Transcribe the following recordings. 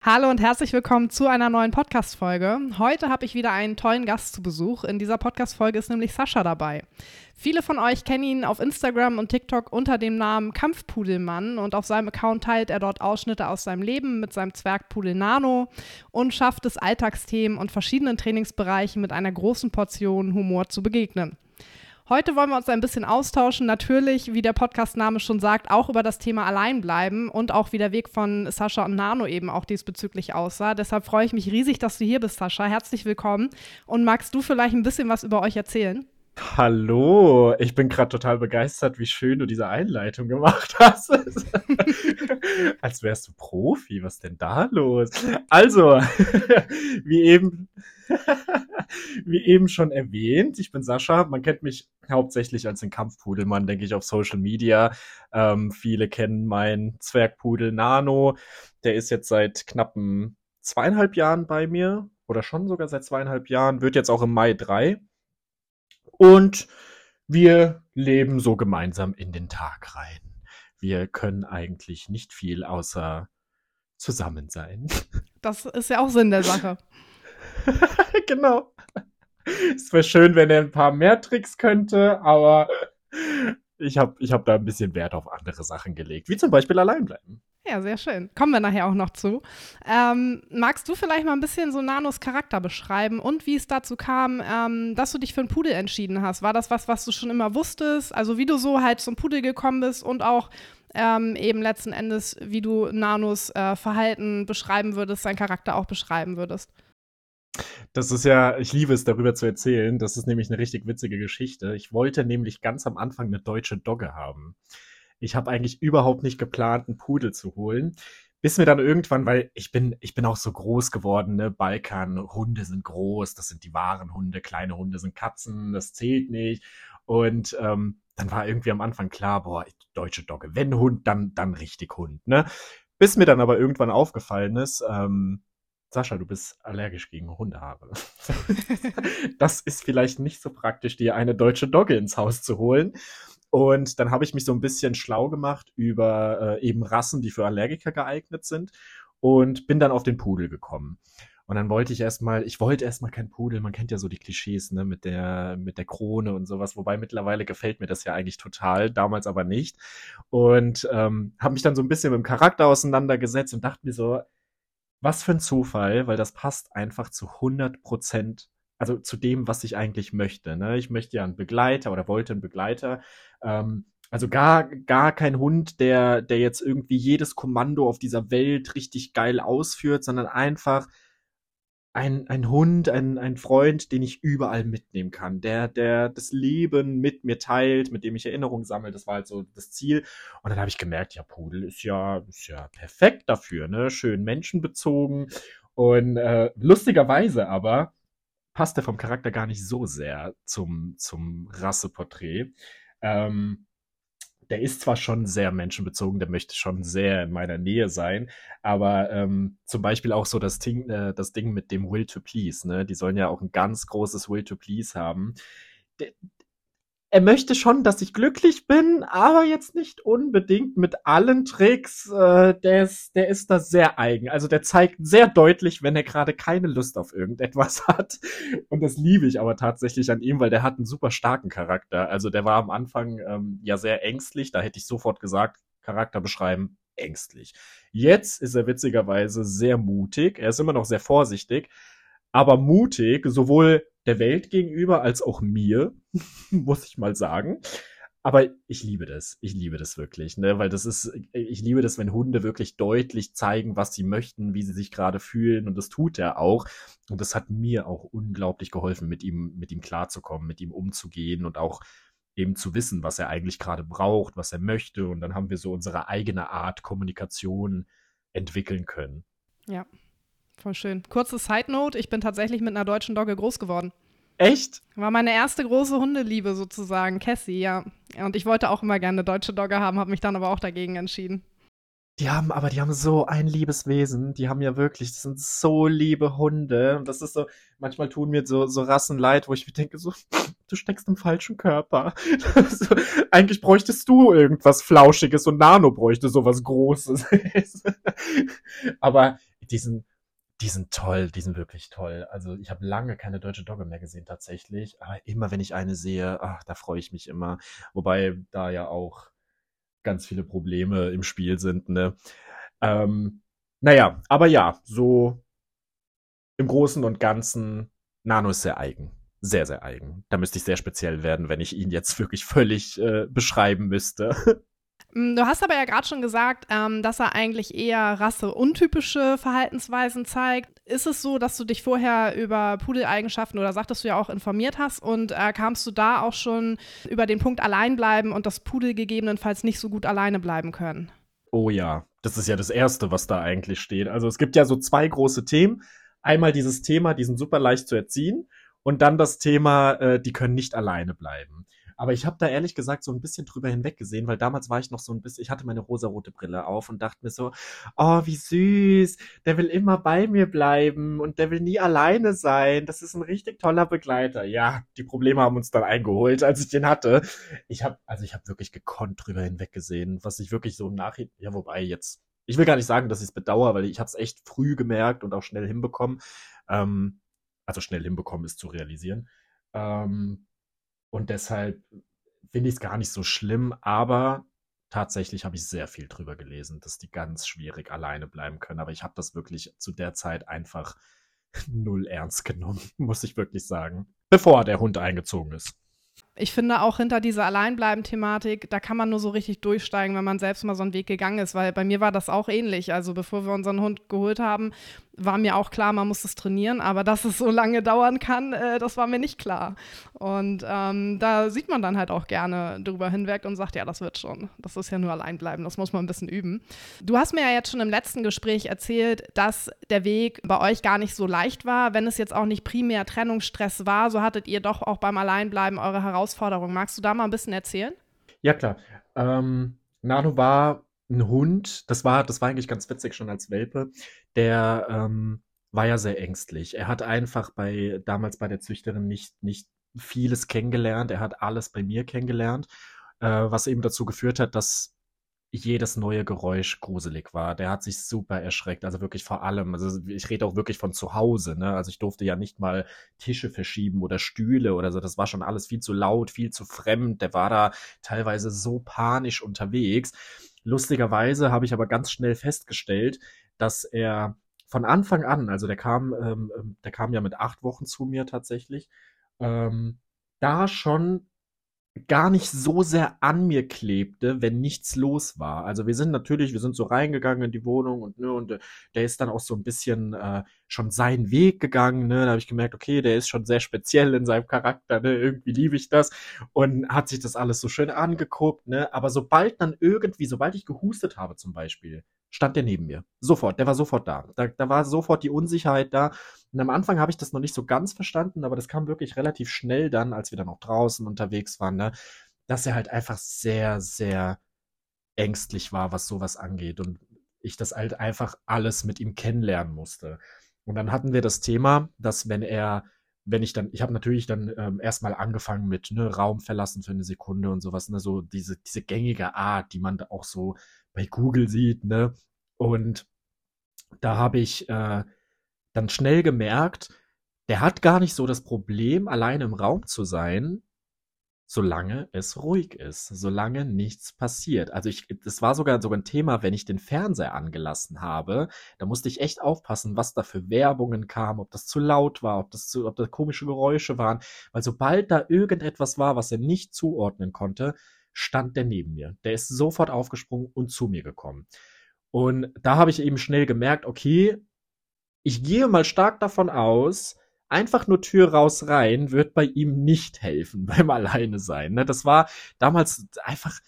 Hallo und herzlich willkommen zu einer neuen Podcast-Folge. Heute habe ich wieder einen tollen Gast zu Besuch. In dieser Podcast-Folge ist nämlich Sascha dabei. Viele von euch kennen ihn auf Instagram und TikTok unter dem Namen Kampfpudelmann und auf seinem Account teilt er dort Ausschnitte aus seinem Leben mit seinem Zwergpudel Nano und schafft es, Alltagsthemen und verschiedenen Trainingsbereichen mit einer großen Portion Humor zu begegnen. Heute wollen wir uns ein bisschen austauschen. Natürlich, wie der Podcastname schon sagt, auch über das Thema Alleinbleiben und auch wie der Weg von Sascha und Nano eben auch diesbezüglich aussah. Deshalb freue ich mich riesig, dass du hier bist, Sascha. Herzlich willkommen. Und magst du vielleicht ein bisschen was über euch erzählen? Hallo, ich bin gerade total begeistert, wie schön du diese Einleitung gemacht hast. Als wärst du Profi, was denn da los? Also, wie eben, wie eben schon erwähnt, ich bin Sascha. Man kennt mich hauptsächlich als den Kampfpudelmann, denke ich, auf Social Media. Ähm, viele kennen meinen Zwergpudel Nano. Der ist jetzt seit knappen zweieinhalb Jahren bei mir oder schon sogar seit zweieinhalb Jahren, wird jetzt auch im Mai drei. Und wir leben so gemeinsam in den Tag rein. Wir können eigentlich nicht viel außer zusammen sein. Das ist ja auch Sinn der Sache. genau. Es wäre schön, wenn er ein paar mehr Tricks könnte, aber ich habe ich hab da ein bisschen Wert auf andere Sachen gelegt, wie zum Beispiel allein bleiben. Ja, sehr schön. Kommen wir nachher auch noch zu. Ähm, magst du vielleicht mal ein bisschen so Nanos Charakter beschreiben und wie es dazu kam, ähm, dass du dich für einen Pudel entschieden hast? War das was, was du schon immer wusstest? Also wie du so halt zum Pudel gekommen bist und auch ähm, eben letzten Endes, wie du Nanos äh, Verhalten beschreiben würdest, seinen Charakter auch beschreiben würdest? Das ist ja, ich liebe es, darüber zu erzählen. Das ist nämlich eine richtig witzige Geschichte. Ich wollte nämlich ganz am Anfang eine deutsche Dogge haben. Ich habe eigentlich überhaupt nicht geplant, einen Pudel zu holen. Bis mir dann irgendwann, weil ich bin, ich bin auch so groß geworden, ne? Balkan, Hunde sind groß, das sind die wahren Hunde, kleine Hunde sind Katzen, das zählt nicht. Und ähm, dann war irgendwie am Anfang klar, boah, deutsche Dogge, wenn Hund, dann, dann richtig Hund, ne? Bis mir dann aber irgendwann aufgefallen ist, ähm, Sascha, du bist allergisch gegen Hundehaare. das ist vielleicht nicht so praktisch, dir eine deutsche Dogge ins Haus zu holen. Und dann habe ich mich so ein bisschen schlau gemacht über äh, eben Rassen, die für Allergiker geeignet sind und bin dann auf den Pudel gekommen. Und dann wollte ich erstmal, ich wollte erstmal kein Pudel, man kennt ja so die Klischees, ne, mit der, mit der Krone und sowas, wobei mittlerweile gefällt mir das ja eigentlich total, damals aber nicht. Und ähm, habe mich dann so ein bisschen mit dem Charakter auseinandergesetzt und dachte mir so, was für ein Zufall, weil das passt einfach zu 100 Prozent also zu dem, was ich eigentlich möchte. Ne? Ich möchte ja einen Begleiter oder wollte einen Begleiter. Ähm, also gar, gar kein Hund, der, der jetzt irgendwie jedes Kommando auf dieser Welt richtig geil ausführt, sondern einfach ein, ein Hund, ein, ein Freund, den ich überall mitnehmen kann, der, der das Leben mit mir teilt, mit dem ich Erinnerungen sammle. Das war halt so das Ziel. Und dann habe ich gemerkt, ja, Pudel ist ja, ist ja perfekt dafür, ne? Schön menschenbezogen. Und äh, lustigerweise aber passt er vom Charakter gar nicht so sehr zum, zum Rasseporträt. Ähm, der ist zwar schon sehr menschenbezogen, der möchte schon sehr in meiner Nähe sein, aber ähm, zum Beispiel auch so das Ding, äh, das Ding mit dem Will to Please, ne? Die sollen ja auch ein ganz großes Will to Please haben. Er möchte schon, dass ich glücklich bin, aber jetzt nicht unbedingt mit allen Tricks. Äh, der, ist, der ist da sehr eigen. Also der zeigt sehr deutlich, wenn er gerade keine Lust auf irgendetwas hat. Und das liebe ich aber tatsächlich an ihm, weil der hat einen super starken Charakter. Also der war am Anfang ähm, ja sehr ängstlich. Da hätte ich sofort gesagt, Charakter beschreiben, ängstlich. Jetzt ist er witzigerweise sehr mutig. Er ist immer noch sehr vorsichtig, aber mutig, sowohl der Welt gegenüber als auch mir, muss ich mal sagen. Aber ich liebe das. Ich liebe das wirklich, ne? Weil das ist, ich liebe das, wenn Hunde wirklich deutlich zeigen, was sie möchten, wie sie sich gerade fühlen. Und das tut er auch. Und das hat mir auch unglaublich geholfen, mit ihm, mit ihm klarzukommen, mit ihm umzugehen und auch eben zu wissen, was er eigentlich gerade braucht, was er möchte. Und dann haben wir so unsere eigene Art Kommunikation entwickeln können. Ja, Voll schön. Kurze Side Note: Ich bin tatsächlich mit einer deutschen Dogge groß geworden. Echt? War meine erste große Hundeliebe sozusagen, Cassie, ja. Und ich wollte auch immer gerne eine deutsche Dogge haben, habe mich dann aber auch dagegen entschieden. Die haben, aber die haben so ein liebes Wesen. Die haben ja wirklich, das sind so liebe Hunde. Und das ist so, manchmal tun mir so, so Rassen leid, wo ich mir denke, so, du steckst im falschen Körper. so, eigentlich bräuchtest du irgendwas Flauschiges und Nano bräuchte sowas Großes. aber die sind, die sind toll, die sind wirklich toll. Also ich habe lange keine deutsche Dogge mehr gesehen tatsächlich. Aber immer wenn ich eine sehe, ach, da freue ich mich immer. Wobei da ja auch ganz viele Probleme im Spiel sind, ne? Ähm, naja, aber ja, so im Großen und Ganzen, Nano ist sehr eigen. Sehr, sehr eigen. Da müsste ich sehr speziell werden, wenn ich ihn jetzt wirklich völlig äh, beschreiben müsste. Mm, du hast aber ja gerade schon gesagt, ähm, dass er eigentlich eher rasseuntypische Verhaltensweisen zeigt. Ist es so, dass du dich vorher über Pudeleigenschaften oder sagtest du ja auch informiert hast und äh, kamst du da auch schon über den Punkt allein bleiben und das Pudel gegebenenfalls nicht so gut alleine bleiben können? Oh ja, das ist ja das Erste, was da eigentlich steht. Also es gibt ja so zwei große Themen. Einmal dieses Thema, die sind super leicht zu erziehen und dann das Thema, äh, die können nicht alleine bleiben. Aber ich habe da ehrlich gesagt so ein bisschen drüber hinweggesehen, weil damals war ich noch so ein bisschen, ich hatte meine rosarote Brille auf und dachte mir so, oh, wie süß, der will immer bei mir bleiben und der will nie alleine sein. Das ist ein richtig toller Begleiter. Ja, die Probleme haben uns dann eingeholt, als ich den hatte. Ich habe, also ich habe wirklich gekonnt drüber hinweggesehen, was ich wirklich so im Nachhinein, ja, wobei jetzt, ich will gar nicht sagen, dass ich es bedauere, weil ich habe es echt früh gemerkt und auch schnell hinbekommen. Ähm, also schnell hinbekommen ist zu realisieren. Ähm, und deshalb finde ich es gar nicht so schlimm, aber tatsächlich habe ich sehr viel drüber gelesen, dass die ganz schwierig alleine bleiben können. Aber ich habe das wirklich zu der Zeit einfach null ernst genommen, muss ich wirklich sagen. Bevor der Hund eingezogen ist. Ich finde auch hinter dieser Alleinbleiben-Thematik, da kann man nur so richtig durchsteigen, wenn man selbst mal so einen Weg gegangen ist, weil bei mir war das auch ähnlich. Also bevor wir unseren Hund geholt haben, war mir auch klar, man muss es trainieren, aber dass es so lange dauern kann, äh, das war mir nicht klar. Und ähm, da sieht man dann halt auch gerne drüber hinweg und sagt, ja, das wird schon. Das ist ja nur allein bleiben, das muss man ein bisschen üben. Du hast mir ja jetzt schon im letzten Gespräch erzählt, dass der Weg bei euch gar nicht so leicht war. Wenn es jetzt auch nicht primär Trennungsstress war, so hattet ihr doch auch beim Alleinbleiben eure Herausforderungen. Magst du da mal ein bisschen erzählen? Ja, klar. Ähm, Nano war ein Hund, das war, das war eigentlich ganz witzig schon als Welpe, der ähm, war ja sehr ängstlich. Er hat einfach bei damals bei der Züchterin nicht, nicht vieles kennengelernt. Er hat alles bei mir kennengelernt, äh, was eben dazu geführt hat, dass jedes neue Geräusch gruselig war. Der hat sich super erschreckt, also wirklich vor allem. Also ich rede auch wirklich von zu Hause, ne? Also ich durfte ja nicht mal Tische verschieben oder Stühle oder so. Das war schon alles viel zu laut, viel zu fremd. Der war da teilweise so panisch unterwegs. Lustigerweise habe ich aber ganz schnell festgestellt, dass er von Anfang an, also der kam, ähm, ähm, der kam ja mit acht Wochen zu mir tatsächlich, ähm, da schon gar nicht so sehr an mir klebte, wenn nichts los war. Also wir sind natürlich, wir sind so reingegangen in die Wohnung und ne, und äh, der ist dann auch so ein bisschen äh, schon seinen Weg gegangen. Ne? Da habe ich gemerkt, okay, der ist schon sehr speziell in seinem Charakter. Ne? Irgendwie liebe ich das und hat sich das alles so schön angeguckt. Ne? Aber sobald dann irgendwie, sobald ich gehustet habe zum Beispiel, stand der neben mir. Sofort, der war sofort da. Da, da war sofort die Unsicherheit da. Und am Anfang habe ich das noch nicht so ganz verstanden, aber das kam wirklich relativ schnell dann, als wir dann auch draußen unterwegs waren, ne? dass er halt einfach sehr, sehr ängstlich war, was sowas angeht. Und ich das halt einfach alles mit ihm kennenlernen musste. Und dann hatten wir das Thema, dass wenn er, wenn ich dann, ich habe natürlich dann ähm, erstmal angefangen mit ne, Raum verlassen für eine Sekunde und sowas, ne, so diese, diese gängige Art, die man auch so bei Google sieht, ne? Und da habe ich äh, dann schnell gemerkt, der hat gar nicht so das Problem, alleine im Raum zu sein, solange es ruhig ist, solange nichts passiert. Also ich, das war sogar sogar ein Thema, wenn ich den Fernseher angelassen habe, da musste ich echt aufpassen, was da für Werbungen kam, ob das zu laut war, ob das zu, ob da komische Geräusche waren, weil sobald da irgendetwas war, was er nicht zuordnen konnte, stand der neben mir. Der ist sofort aufgesprungen und zu mir gekommen. Und da habe ich eben schnell gemerkt, okay, ich gehe mal stark davon aus, einfach nur Tür raus rein wird bei ihm nicht helfen beim Alleine sein. Ne? Das war damals einfach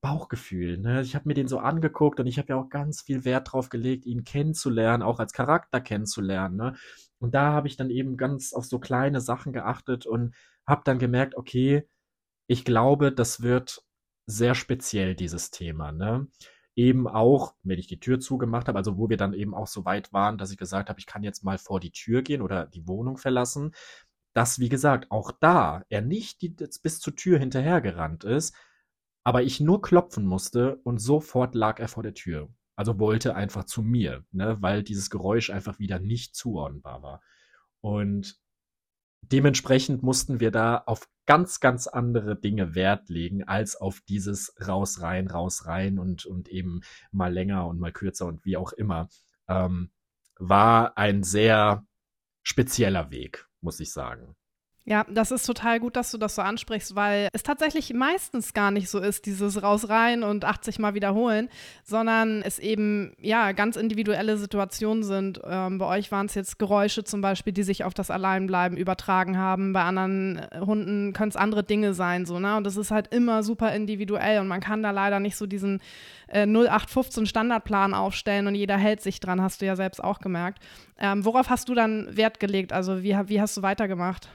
Bauchgefühl. Ne? Ich habe mir den so angeguckt und ich habe ja auch ganz viel Wert drauf gelegt, ihn kennenzulernen, auch als Charakter kennenzulernen. Ne? Und da habe ich dann eben ganz auf so kleine Sachen geachtet und habe dann gemerkt, okay, ich glaube, das wird sehr speziell, dieses Thema. Ne? Eben auch, wenn ich die Tür zugemacht habe, also wo wir dann eben auch so weit waren, dass ich gesagt habe, ich kann jetzt mal vor die Tür gehen oder die Wohnung verlassen, dass, wie gesagt, auch da er nicht die, bis zur Tür hinterhergerannt ist, aber ich nur klopfen musste und sofort lag er vor der Tür. Also wollte einfach zu mir, ne, weil dieses Geräusch einfach wieder nicht zuordnenbar war. Und dementsprechend mussten wir da auf ganz, ganz andere Dinge Wert legen, als auf dieses raus, rein, raus, rein und, und eben mal länger und mal kürzer und wie auch immer. Ähm, war ein sehr spezieller Weg, muss ich sagen. Ja, das ist total gut, dass du das so ansprichst, weil es tatsächlich meistens gar nicht so ist, dieses raus rein und 80 Mal wiederholen, sondern es eben ja ganz individuelle Situationen sind. Ähm, bei euch waren es jetzt Geräusche zum Beispiel, die sich auf das Alleinbleiben übertragen haben. Bei anderen äh, Hunden können es andere Dinge sein, so ne. Und das ist halt immer super individuell und man kann da leider nicht so diesen äh, 0815 Standardplan aufstellen und jeder hält sich dran. Hast du ja selbst auch gemerkt. Ähm, worauf hast du dann Wert gelegt? Also wie wie hast du weitergemacht?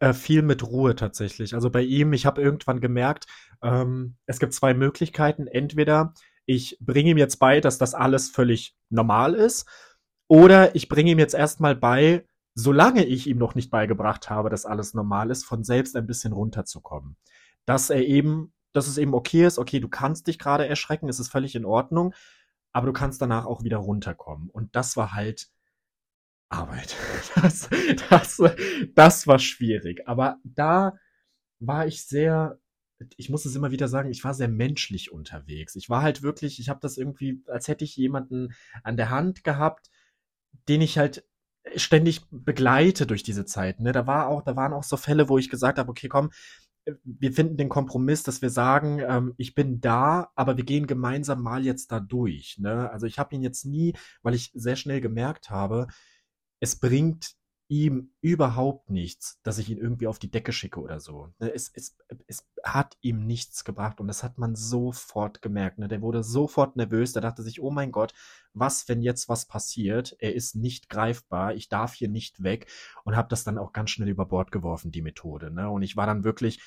Äh, viel mit Ruhe tatsächlich. Also bei ihm, ich habe irgendwann gemerkt, ähm, es gibt zwei Möglichkeiten. Entweder ich bringe ihm jetzt bei, dass das alles völlig normal ist, oder ich bringe ihm jetzt erstmal bei, solange ich ihm noch nicht beigebracht habe, dass alles normal ist, von selbst ein bisschen runterzukommen. Dass er eben, dass es eben okay ist, okay, du kannst dich gerade erschrecken, es ist völlig in Ordnung, aber du kannst danach auch wieder runterkommen. Und das war halt Arbeit. Das, das, das war schwierig. Aber da war ich sehr, ich muss es immer wieder sagen, ich war sehr menschlich unterwegs. Ich war halt wirklich, ich habe das irgendwie, als hätte ich jemanden an der Hand gehabt, den ich halt ständig begleite durch diese Zeit. Ne? Da war auch, da waren auch so Fälle, wo ich gesagt habe, okay, komm, wir finden den Kompromiss, dass wir sagen, ähm, ich bin da, aber wir gehen gemeinsam mal jetzt da durch. Ne? Also ich habe ihn jetzt nie, weil ich sehr schnell gemerkt habe, es bringt ihm überhaupt nichts, dass ich ihn irgendwie auf die Decke schicke oder so. Ne, es, es, es hat ihm nichts gebracht und das hat man sofort gemerkt. Ne? Der wurde sofort nervös, der dachte sich, oh mein Gott, was, wenn jetzt was passiert? Er ist nicht greifbar, ich darf hier nicht weg und habe das dann auch ganz schnell über Bord geworfen, die Methode. Ne? Und ich war dann wirklich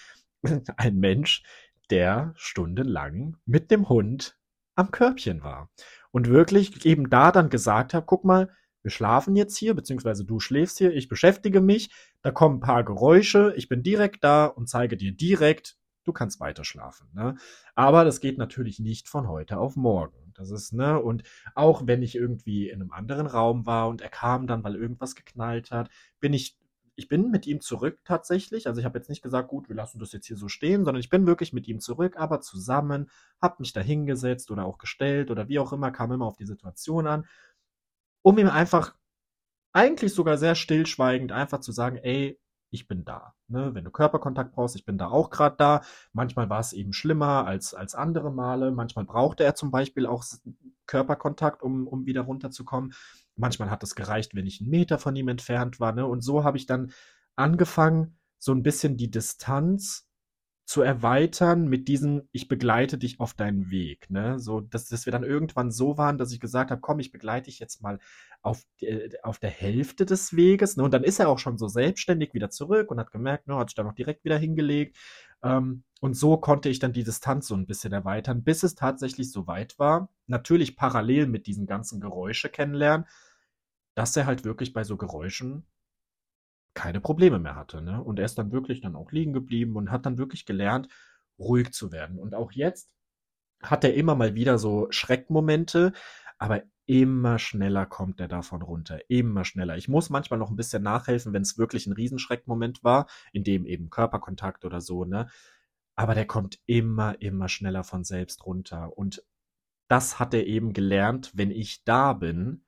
ein Mensch, der stundenlang mit dem Hund am Körbchen war. Und wirklich eben da dann gesagt habe, guck mal, wir schlafen jetzt hier, beziehungsweise du schläfst hier, ich beschäftige mich, da kommen ein paar Geräusche, ich bin direkt da und zeige dir direkt, du kannst weiter schlafen. Ne? Aber das geht natürlich nicht von heute auf morgen. Das ist, ne, und auch wenn ich irgendwie in einem anderen Raum war und er kam dann, weil irgendwas geknallt hat, bin ich, ich bin mit ihm zurück tatsächlich. Also ich habe jetzt nicht gesagt, gut, wir lassen das jetzt hier so stehen, sondern ich bin wirklich mit ihm zurück, aber zusammen, habe mich da hingesetzt oder auch gestellt oder wie auch immer, kam immer auf die Situation an um ihm einfach eigentlich sogar sehr stillschweigend einfach zu sagen, ey, ich bin da. Ne? Wenn du Körperkontakt brauchst, ich bin da auch gerade da. Manchmal war es eben schlimmer als, als andere Male. Manchmal brauchte er zum Beispiel auch Körperkontakt, um, um wieder runterzukommen. Manchmal hat es gereicht, wenn ich einen Meter von ihm entfernt war. Ne? Und so habe ich dann angefangen, so ein bisschen die Distanz zu erweitern mit diesem, ich begleite dich auf deinen Weg, ne? So, dass, dass wir dann irgendwann so waren, dass ich gesagt habe, komm, ich begleite dich jetzt mal auf, äh, auf der Hälfte des Weges, ne? Und dann ist er auch schon so selbstständig wieder zurück und hat gemerkt, ne, hat sich dann auch direkt wieder hingelegt. Ähm, und so konnte ich dann die Distanz so ein bisschen erweitern, bis es tatsächlich so weit war, natürlich parallel mit diesen ganzen Geräusche kennenlernen, dass er halt wirklich bei so Geräuschen keine Probleme mehr hatte. Ne? Und er ist dann wirklich dann auch liegen geblieben und hat dann wirklich gelernt, ruhig zu werden. Und auch jetzt hat er immer mal wieder so Schreckmomente, aber immer schneller kommt er davon runter, immer schneller. Ich muss manchmal noch ein bisschen nachhelfen, wenn es wirklich ein Riesenschreckmoment war, in dem eben Körperkontakt oder so, ne? Aber der kommt immer, immer schneller von selbst runter. Und das hat er eben gelernt, wenn ich da bin,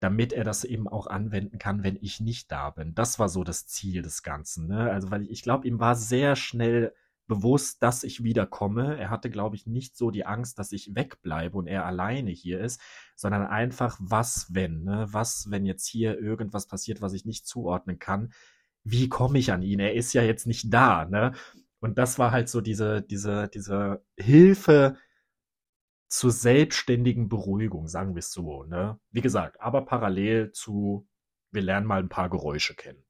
damit er das eben auch anwenden kann, wenn ich nicht da bin. Das war so das Ziel des Ganzen. Ne? Also, weil ich, ich glaube, ihm war sehr schnell bewusst, dass ich wiederkomme. Er hatte, glaube ich, nicht so die Angst, dass ich wegbleibe und er alleine hier ist, sondern einfach, was wenn, ne? Was, wenn jetzt hier irgendwas passiert, was ich nicht zuordnen kann? Wie komme ich an ihn? Er ist ja jetzt nicht da, ne? Und das war halt so diese, diese, diese Hilfe, zur selbstständigen Beruhigung, sagen wir es so. Ne? Wie gesagt, aber parallel zu, wir lernen mal ein paar Geräusche kennen.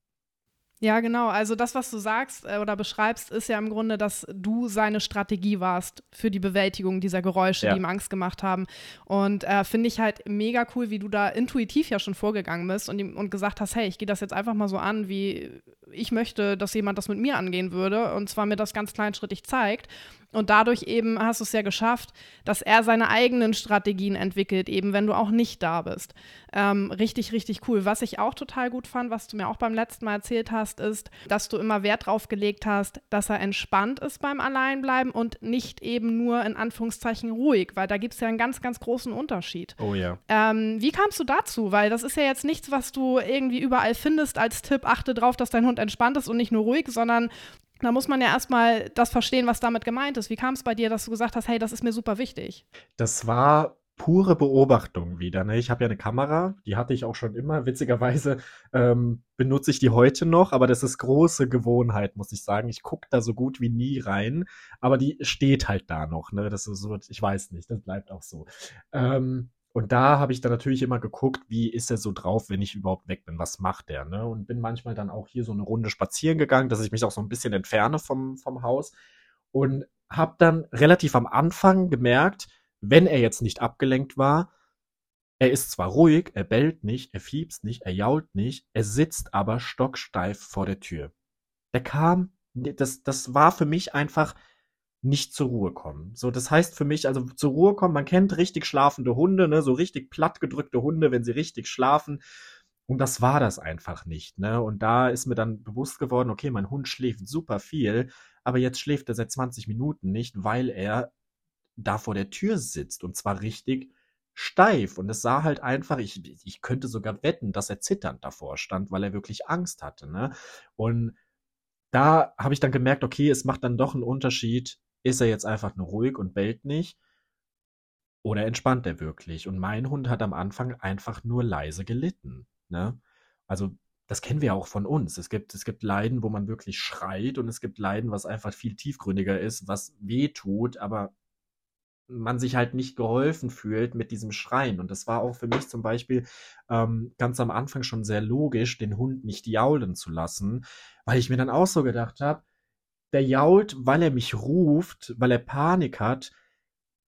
Ja, genau. Also das, was du sagst äh, oder beschreibst, ist ja im Grunde, dass du seine Strategie warst für die Bewältigung dieser Geräusche, ja. die ihm Angst gemacht haben. Und äh, finde ich halt mega cool, wie du da intuitiv ja schon vorgegangen bist und, und gesagt hast, hey, ich gehe das jetzt einfach mal so an, wie ich möchte, dass jemand das mit mir angehen würde. Und zwar mir das ganz kleinschrittig zeigt. Und dadurch eben hast du es ja geschafft, dass er seine eigenen Strategien entwickelt, eben wenn du auch nicht da bist. Ähm, richtig, richtig cool. Was ich auch total gut fand, was du mir auch beim letzten Mal erzählt hast, ist, dass du immer Wert drauf gelegt hast, dass er entspannt ist beim Alleinbleiben und nicht eben nur in Anführungszeichen ruhig, weil da gibt es ja einen ganz, ganz großen Unterschied. Oh ja. Ähm, wie kamst du dazu? Weil das ist ja jetzt nichts, was du irgendwie überall findest als Tipp, achte drauf, dass dein Hund entspannt ist und nicht nur ruhig, sondern da muss man ja erstmal das verstehen, was damit gemeint ist. Wie kam es bei dir, dass du gesagt hast, hey, das ist mir super wichtig? Das war pure Beobachtung wieder. Ne? Ich habe ja eine Kamera, die hatte ich auch schon immer. Witzigerweise ähm, benutze ich die heute noch, aber das ist große Gewohnheit, muss ich sagen. Ich gucke da so gut wie nie rein, aber die steht halt da noch. Ne? Das ist so, ich weiß nicht, das bleibt auch so. Ähm, und da habe ich dann natürlich immer geguckt, wie ist er so drauf, wenn ich überhaupt weg bin, was macht er, ne? Und bin manchmal dann auch hier so eine Runde spazieren gegangen, dass ich mich auch so ein bisschen entferne vom, vom Haus und habe dann relativ am Anfang gemerkt, wenn er jetzt nicht abgelenkt war, er ist zwar ruhig, er bellt nicht, er fiebst nicht, er jault nicht, er sitzt aber stocksteif vor der Tür. Der kam, das, das war für mich einfach nicht zur Ruhe kommen. So, das heißt für mich, also zur Ruhe kommen, man kennt richtig schlafende Hunde, ne, so richtig plattgedrückte Hunde, wenn sie richtig schlafen. Und das war das einfach nicht, ne? Und da ist mir dann bewusst geworden, okay, mein Hund schläft super viel, aber jetzt schläft er seit 20 Minuten nicht, weil er da vor der Tür sitzt und zwar richtig steif. Und es sah halt einfach, ich, ich könnte sogar wetten, dass er zitternd davor stand, weil er wirklich Angst hatte, ne? Und da habe ich dann gemerkt, okay, es macht dann doch einen Unterschied, ist er jetzt einfach nur ruhig und bellt nicht? Oder entspannt er wirklich? Und mein Hund hat am Anfang einfach nur leise gelitten. Ne? Also, das kennen wir auch von uns. Es gibt, es gibt Leiden, wo man wirklich schreit und es gibt Leiden, was einfach viel tiefgründiger ist, was weh tut, aber man sich halt nicht geholfen fühlt mit diesem Schreien. Und das war auch für mich zum Beispiel ähm, ganz am Anfang schon sehr logisch, den Hund nicht jaulen zu lassen, weil ich mir dann auch so gedacht habe, der jault, weil er mich ruft, weil er Panik hat.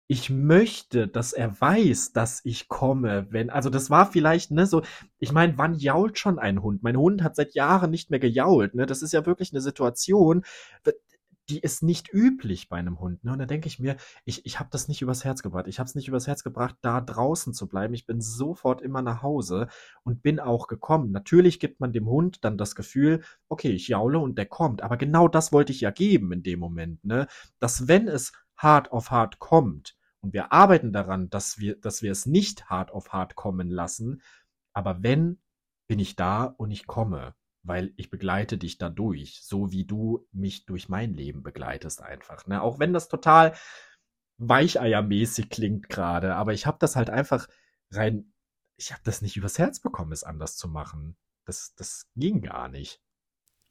Ich möchte, dass er weiß, dass ich komme, wenn, also das war vielleicht, ne, so, ich meine, wann jault schon ein Hund? Mein Hund hat seit Jahren nicht mehr gejault, ne, das ist ja wirklich eine Situation, die ist nicht üblich bei einem Hund. Ne? Und da denke ich mir, ich, ich habe das nicht übers Herz gebracht. Ich habe es nicht übers Herz gebracht, da draußen zu bleiben. Ich bin sofort immer nach Hause und bin auch gekommen. Natürlich gibt man dem Hund dann das Gefühl, okay, ich jaule und der kommt. Aber genau das wollte ich ja geben in dem Moment, ne? Dass wenn es hart auf hart kommt, und wir arbeiten daran, dass wir, dass wir es nicht hart auf hart kommen lassen, aber wenn, bin ich da und ich komme weil ich begleite dich dadurch, so wie du mich durch mein Leben begleitest einfach. Ne? Auch wenn das total weicheiermäßig klingt gerade, aber ich habe das halt einfach rein, ich habe das nicht übers Herz bekommen, es anders zu machen. Das, das ging gar nicht.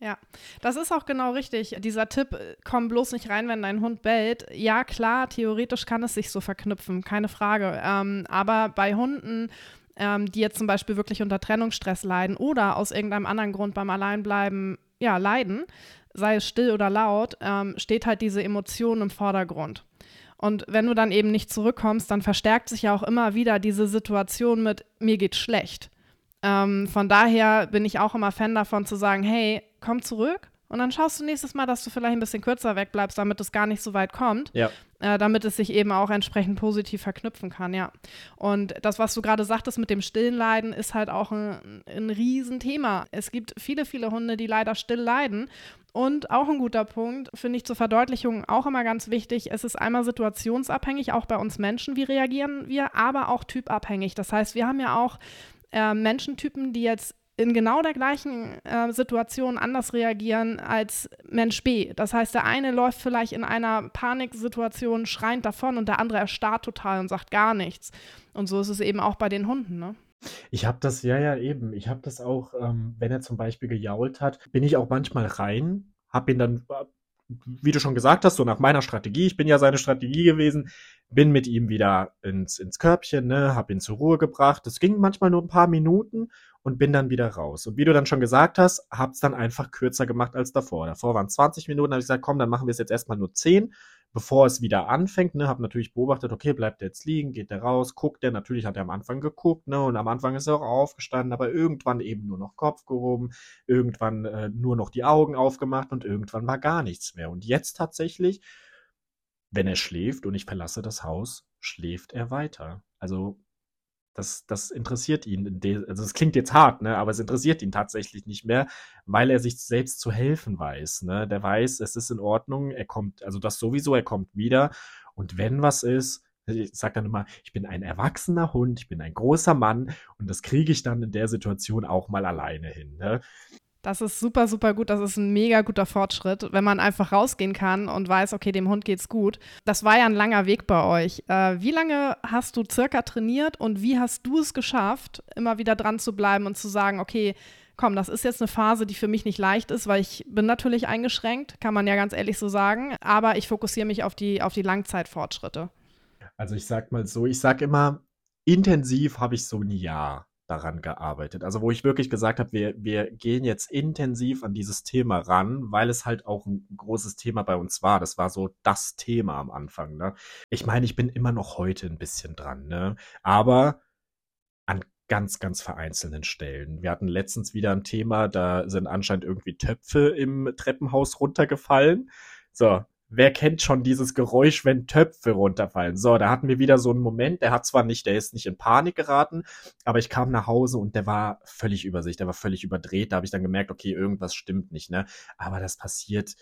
Ja, das ist auch genau richtig. Dieser Tipp, äh, komm bloß nicht rein, wenn dein Hund bellt. Ja, klar, theoretisch kann es sich so verknüpfen, keine Frage. Ähm, aber bei Hunden ähm, die jetzt zum Beispiel wirklich unter Trennungsstress leiden oder aus irgendeinem anderen Grund beim Alleinbleiben ja, leiden, sei es still oder laut, ähm, steht halt diese Emotion im Vordergrund. Und wenn du dann eben nicht zurückkommst, dann verstärkt sich ja auch immer wieder diese Situation mit mir geht's schlecht. Ähm, von daher bin ich auch immer Fan davon zu sagen, hey, komm zurück, und dann schaust du nächstes Mal, dass du vielleicht ein bisschen kürzer wegbleibst, damit es gar nicht so weit kommt. Ja. Äh, damit es sich eben auch entsprechend positiv verknüpfen kann, ja. Und das, was du gerade sagtest mit dem stillen Leiden, ist halt auch ein, ein Riesenthema. Es gibt viele, viele Hunde, die leider still leiden. Und auch ein guter Punkt, finde ich zur Verdeutlichung auch immer ganz wichtig, es ist einmal situationsabhängig, auch bei uns Menschen, wie reagieren wir, aber auch typabhängig. Das heißt, wir haben ja auch äh, Menschentypen, die jetzt in genau der gleichen äh, Situation anders reagieren als Mensch B. Das heißt, der eine läuft vielleicht in einer Paniksituation schreiend davon und der andere erstarrt total und sagt gar nichts. Und so ist es eben auch bei den Hunden, ne? Ich habe das, ja, ja, eben. Ich habe das auch, ähm, wenn er zum Beispiel gejault hat, bin ich auch manchmal rein, habe ihn dann, wie du schon gesagt hast, so nach meiner Strategie, ich bin ja seine Strategie gewesen, bin mit ihm wieder ins, ins Körbchen, ne, habe ihn zur Ruhe gebracht. Das ging manchmal nur ein paar Minuten und bin dann wieder raus. Und wie du dann schon gesagt hast, hab's dann einfach kürzer gemacht als davor. Davor waren 20 Minuten, habe ich gesagt, komm, dann machen wir es jetzt erstmal nur 10, bevor es wieder anfängt, ne, hab natürlich beobachtet, okay, bleibt der jetzt liegen, geht der raus, guckt der, natürlich hat er am Anfang geguckt, ne, und am Anfang ist er auch aufgestanden, aber irgendwann eben nur noch Kopf gehoben, irgendwann äh, nur noch die Augen aufgemacht und irgendwann war gar nichts mehr. Und jetzt tatsächlich, wenn er schläft und ich verlasse das Haus, schläft er weiter. Also das, das interessiert ihn. Also es klingt jetzt hart, ne? Aber es interessiert ihn tatsächlich nicht mehr, weil er sich selbst zu helfen weiß. Ne? Der weiß, es ist in Ordnung, er kommt, also das sowieso, er kommt wieder. Und wenn was ist, ich sage dann immer, ich bin ein erwachsener Hund, ich bin ein großer Mann und das kriege ich dann in der Situation auch mal alleine hin. Ne? Das ist super, super gut. Das ist ein mega guter Fortschritt, wenn man einfach rausgehen kann und weiß, okay, dem Hund geht's gut. Das war ja ein langer Weg bei euch. Äh, wie lange hast du circa trainiert und wie hast du es geschafft, immer wieder dran zu bleiben und zu sagen, okay, komm, das ist jetzt eine Phase, die für mich nicht leicht ist, weil ich bin natürlich eingeschränkt, kann man ja ganz ehrlich so sagen, aber ich fokussiere mich auf die, auf die Langzeitfortschritte. Also ich sag mal so, ich sag immer, intensiv habe ich so ein Jahr daran gearbeitet. Also wo ich wirklich gesagt habe, wir, wir gehen jetzt intensiv an dieses Thema ran, weil es halt auch ein großes Thema bei uns war. Das war so das Thema am Anfang. Ne? Ich meine, ich bin immer noch heute ein bisschen dran, ne? aber an ganz, ganz vereinzelten Stellen. Wir hatten letztens wieder ein Thema, da sind anscheinend irgendwie Töpfe im Treppenhaus runtergefallen. So, wer kennt schon dieses Geräusch, wenn Töpfe runterfallen? So, da hatten wir wieder so einen Moment, der hat zwar nicht, der ist nicht in Panik geraten, aber ich kam nach Hause und der war völlig über sich, der war völlig überdreht. Da habe ich dann gemerkt, okay, irgendwas stimmt nicht, ne? Aber das passiert,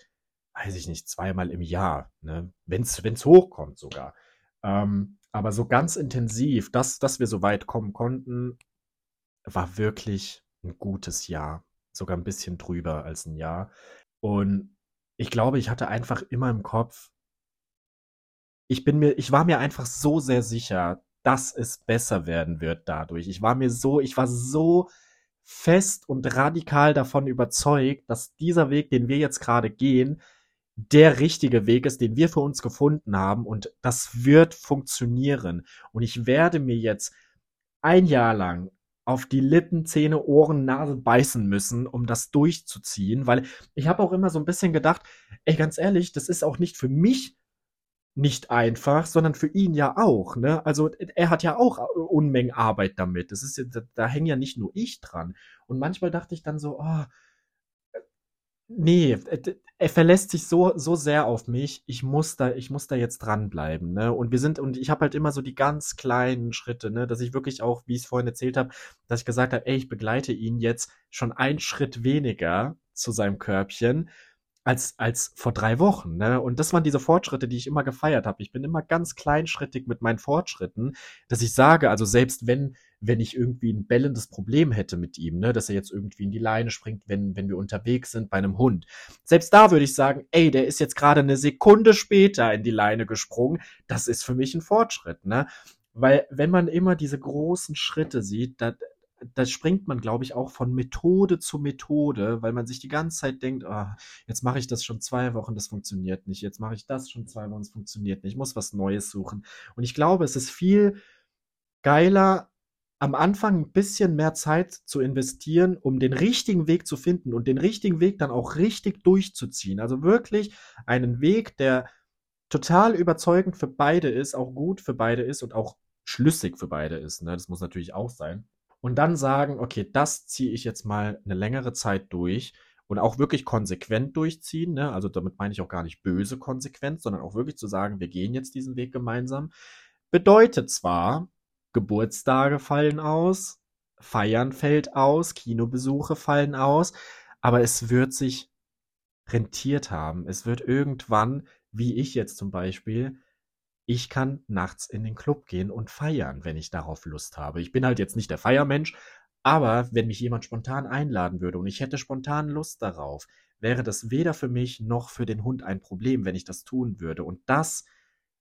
weiß ich nicht, zweimal im Jahr, ne? Wenn's, wenn's hochkommt sogar. Ähm, aber so ganz intensiv, dass, dass wir so weit kommen konnten, war wirklich ein gutes Jahr. Sogar ein bisschen drüber als ein Jahr. Und ich glaube, ich hatte einfach immer im Kopf ich bin mir ich war mir einfach so sehr sicher, dass es besser werden wird dadurch. Ich war mir so ich war so fest und radikal davon überzeugt, dass dieser Weg, den wir jetzt gerade gehen, der richtige Weg ist, den wir für uns gefunden haben und das wird funktionieren. Und ich werde mir jetzt ein Jahr lang auf die Lippen, Zähne, Ohren, Nase beißen müssen, um das durchzuziehen, weil ich habe auch immer so ein bisschen gedacht, ey, ganz ehrlich, das ist auch nicht für mich nicht einfach, sondern für ihn ja auch, ne? Also er hat ja auch Unmengen Arbeit damit. Das ist da, da hängt ja nicht nur ich dran. Und manchmal dachte ich dann so, oh, Nee, äh, er verlässt sich so, so sehr auf mich. Ich muss da, ich muss da jetzt dranbleiben, ne? Und wir sind, und ich habe halt immer so die ganz kleinen Schritte, ne? Dass ich wirklich auch, wie ich es vorhin erzählt habe, dass ich gesagt habe, ey, ich begleite ihn jetzt schon einen Schritt weniger zu seinem Körbchen als, als vor drei Wochen, ne? Und das waren diese Fortschritte, die ich immer gefeiert habe. Ich bin immer ganz kleinschrittig mit meinen Fortschritten, dass ich sage, also selbst wenn wenn ich irgendwie ein bellendes Problem hätte mit ihm, ne, dass er jetzt irgendwie in die Leine springt, wenn, wenn wir unterwegs sind bei einem Hund. Selbst da würde ich sagen, ey, der ist jetzt gerade eine Sekunde später in die Leine gesprungen. Das ist für mich ein Fortschritt, ne? Weil wenn man immer diese großen Schritte sieht, da, da springt man, glaube ich, auch von Methode zu Methode, weil man sich die ganze Zeit denkt, oh, jetzt mache ich das schon zwei Wochen, das funktioniert nicht. Jetzt mache ich das schon zwei Wochen, das funktioniert nicht. Ich muss was Neues suchen. Und ich glaube, es ist viel geiler, am Anfang ein bisschen mehr Zeit zu investieren, um den richtigen Weg zu finden und den richtigen Weg dann auch richtig durchzuziehen. Also wirklich einen Weg, der total überzeugend für beide ist, auch gut für beide ist und auch schlüssig für beide ist. Ne? Das muss natürlich auch sein. Und dann sagen, okay, das ziehe ich jetzt mal eine längere Zeit durch und auch wirklich konsequent durchziehen. Ne? Also damit meine ich auch gar nicht böse konsequent, sondern auch wirklich zu sagen, wir gehen jetzt diesen Weg gemeinsam. Bedeutet zwar, Geburtstage fallen aus, Feiern fällt aus, Kinobesuche fallen aus, aber es wird sich rentiert haben. Es wird irgendwann, wie ich jetzt zum Beispiel, ich kann nachts in den Club gehen und feiern, wenn ich darauf Lust habe. Ich bin halt jetzt nicht der Feiermensch, aber wenn mich jemand spontan einladen würde und ich hätte spontan Lust darauf, wäre das weder für mich noch für den Hund ein Problem, wenn ich das tun würde. Und das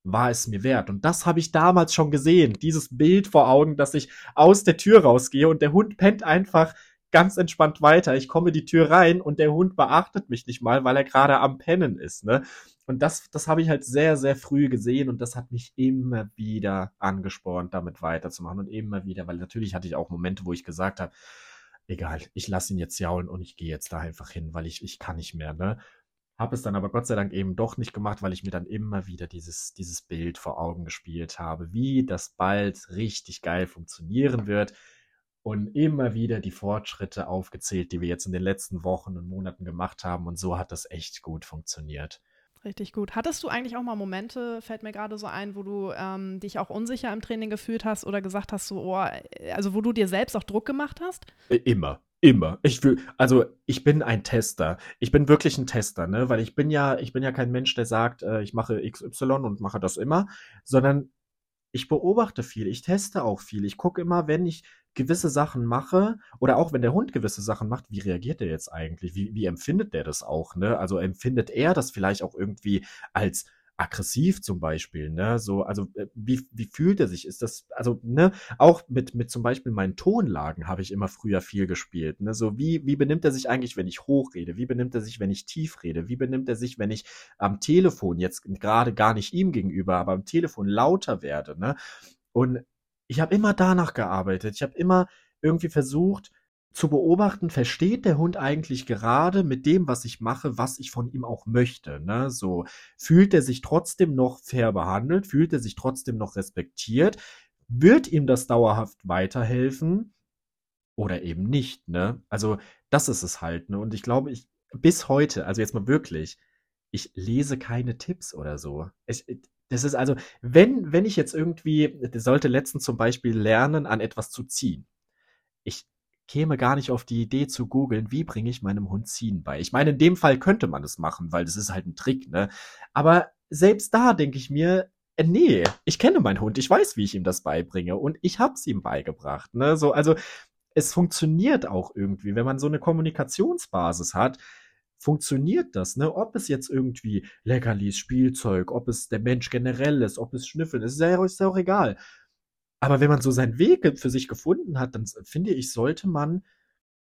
war es mir wert. Und das habe ich damals schon gesehen. Dieses Bild vor Augen, dass ich aus der Tür rausgehe und der Hund pennt einfach ganz entspannt weiter. Ich komme die Tür rein und der Hund beachtet mich nicht mal, weil er gerade am Pennen ist. Ne? Und das, das habe ich halt sehr, sehr früh gesehen und das hat mich immer wieder angespornt, damit weiterzumachen und immer wieder, weil natürlich hatte ich auch Momente, wo ich gesagt habe, egal, ich lasse ihn jetzt jaulen und ich gehe jetzt da einfach hin, weil ich, ich kann nicht mehr, ne? Habe es dann aber Gott sei Dank eben doch nicht gemacht, weil ich mir dann immer wieder dieses, dieses Bild vor Augen gespielt habe, wie das bald richtig geil funktionieren wird und immer wieder die Fortschritte aufgezählt, die wir jetzt in den letzten Wochen und Monaten gemacht haben und so hat das echt gut funktioniert. Richtig gut. Hattest du eigentlich auch mal Momente, fällt mir gerade so ein, wo du ähm, dich auch unsicher im Training gefühlt hast oder gesagt hast, so, oh, also wo du dir selbst auch Druck gemacht hast? Äh, immer. Immer. Ich will, also ich bin ein Tester. Ich bin wirklich ein Tester, ne? Weil ich bin ja, ich bin ja kein Mensch, der sagt, äh, ich mache XY und mache das immer, sondern ich beobachte viel, ich teste auch viel. Ich gucke immer, wenn ich gewisse Sachen mache oder auch wenn der Hund gewisse Sachen macht, wie reagiert der jetzt eigentlich? Wie, wie empfindet der das auch? Ne? Also empfindet er das vielleicht auch irgendwie als aggressiv zum Beispiel, ne? So, also äh, wie, wie fühlt er sich? Ist das, also, ne, auch mit, mit zum Beispiel meinen Tonlagen habe ich immer früher viel gespielt. Ne? So, wie, wie benimmt er sich eigentlich, wenn ich hoch rede? Wie benimmt er sich, wenn ich tief rede? Wie benimmt er sich, wenn ich am Telefon jetzt gerade gar nicht ihm gegenüber, aber am Telefon lauter werde, ne? Und ich habe immer danach gearbeitet. Ich habe immer irgendwie versucht, zu beobachten, versteht der Hund eigentlich gerade mit dem, was ich mache, was ich von ihm auch möchte. Ne? So fühlt er sich trotzdem noch fair behandelt, fühlt er sich trotzdem noch respektiert, wird ihm das dauerhaft weiterhelfen oder eben nicht. Ne? Also das ist es halt. Ne? Und ich glaube, ich bis heute, also jetzt mal wirklich, ich lese keine Tipps oder so. Ich, das ist also, wenn, wenn ich jetzt irgendwie, sollte letztens zum Beispiel lernen, an etwas zu ziehen. Ich käme gar nicht auf die Idee zu googeln, wie bringe ich meinem Hund Ziehen bei. Ich meine, in dem Fall könnte man es machen, weil das ist halt ein Trick, ne? Aber selbst da denke ich mir, äh, nee, ich kenne meinen Hund, ich weiß, wie ich ihm das beibringe und ich hab's ihm beigebracht, ne? So, also es funktioniert auch irgendwie, wenn man so eine Kommunikationsbasis hat, funktioniert das, ne? Ob es jetzt irgendwie Leckerlis, Spielzeug, ob es der Mensch generell ist, ob es Schnüffeln ist, ist ja, ist ja auch egal. Aber wenn man so seinen Weg für sich gefunden hat, dann finde ich, sollte man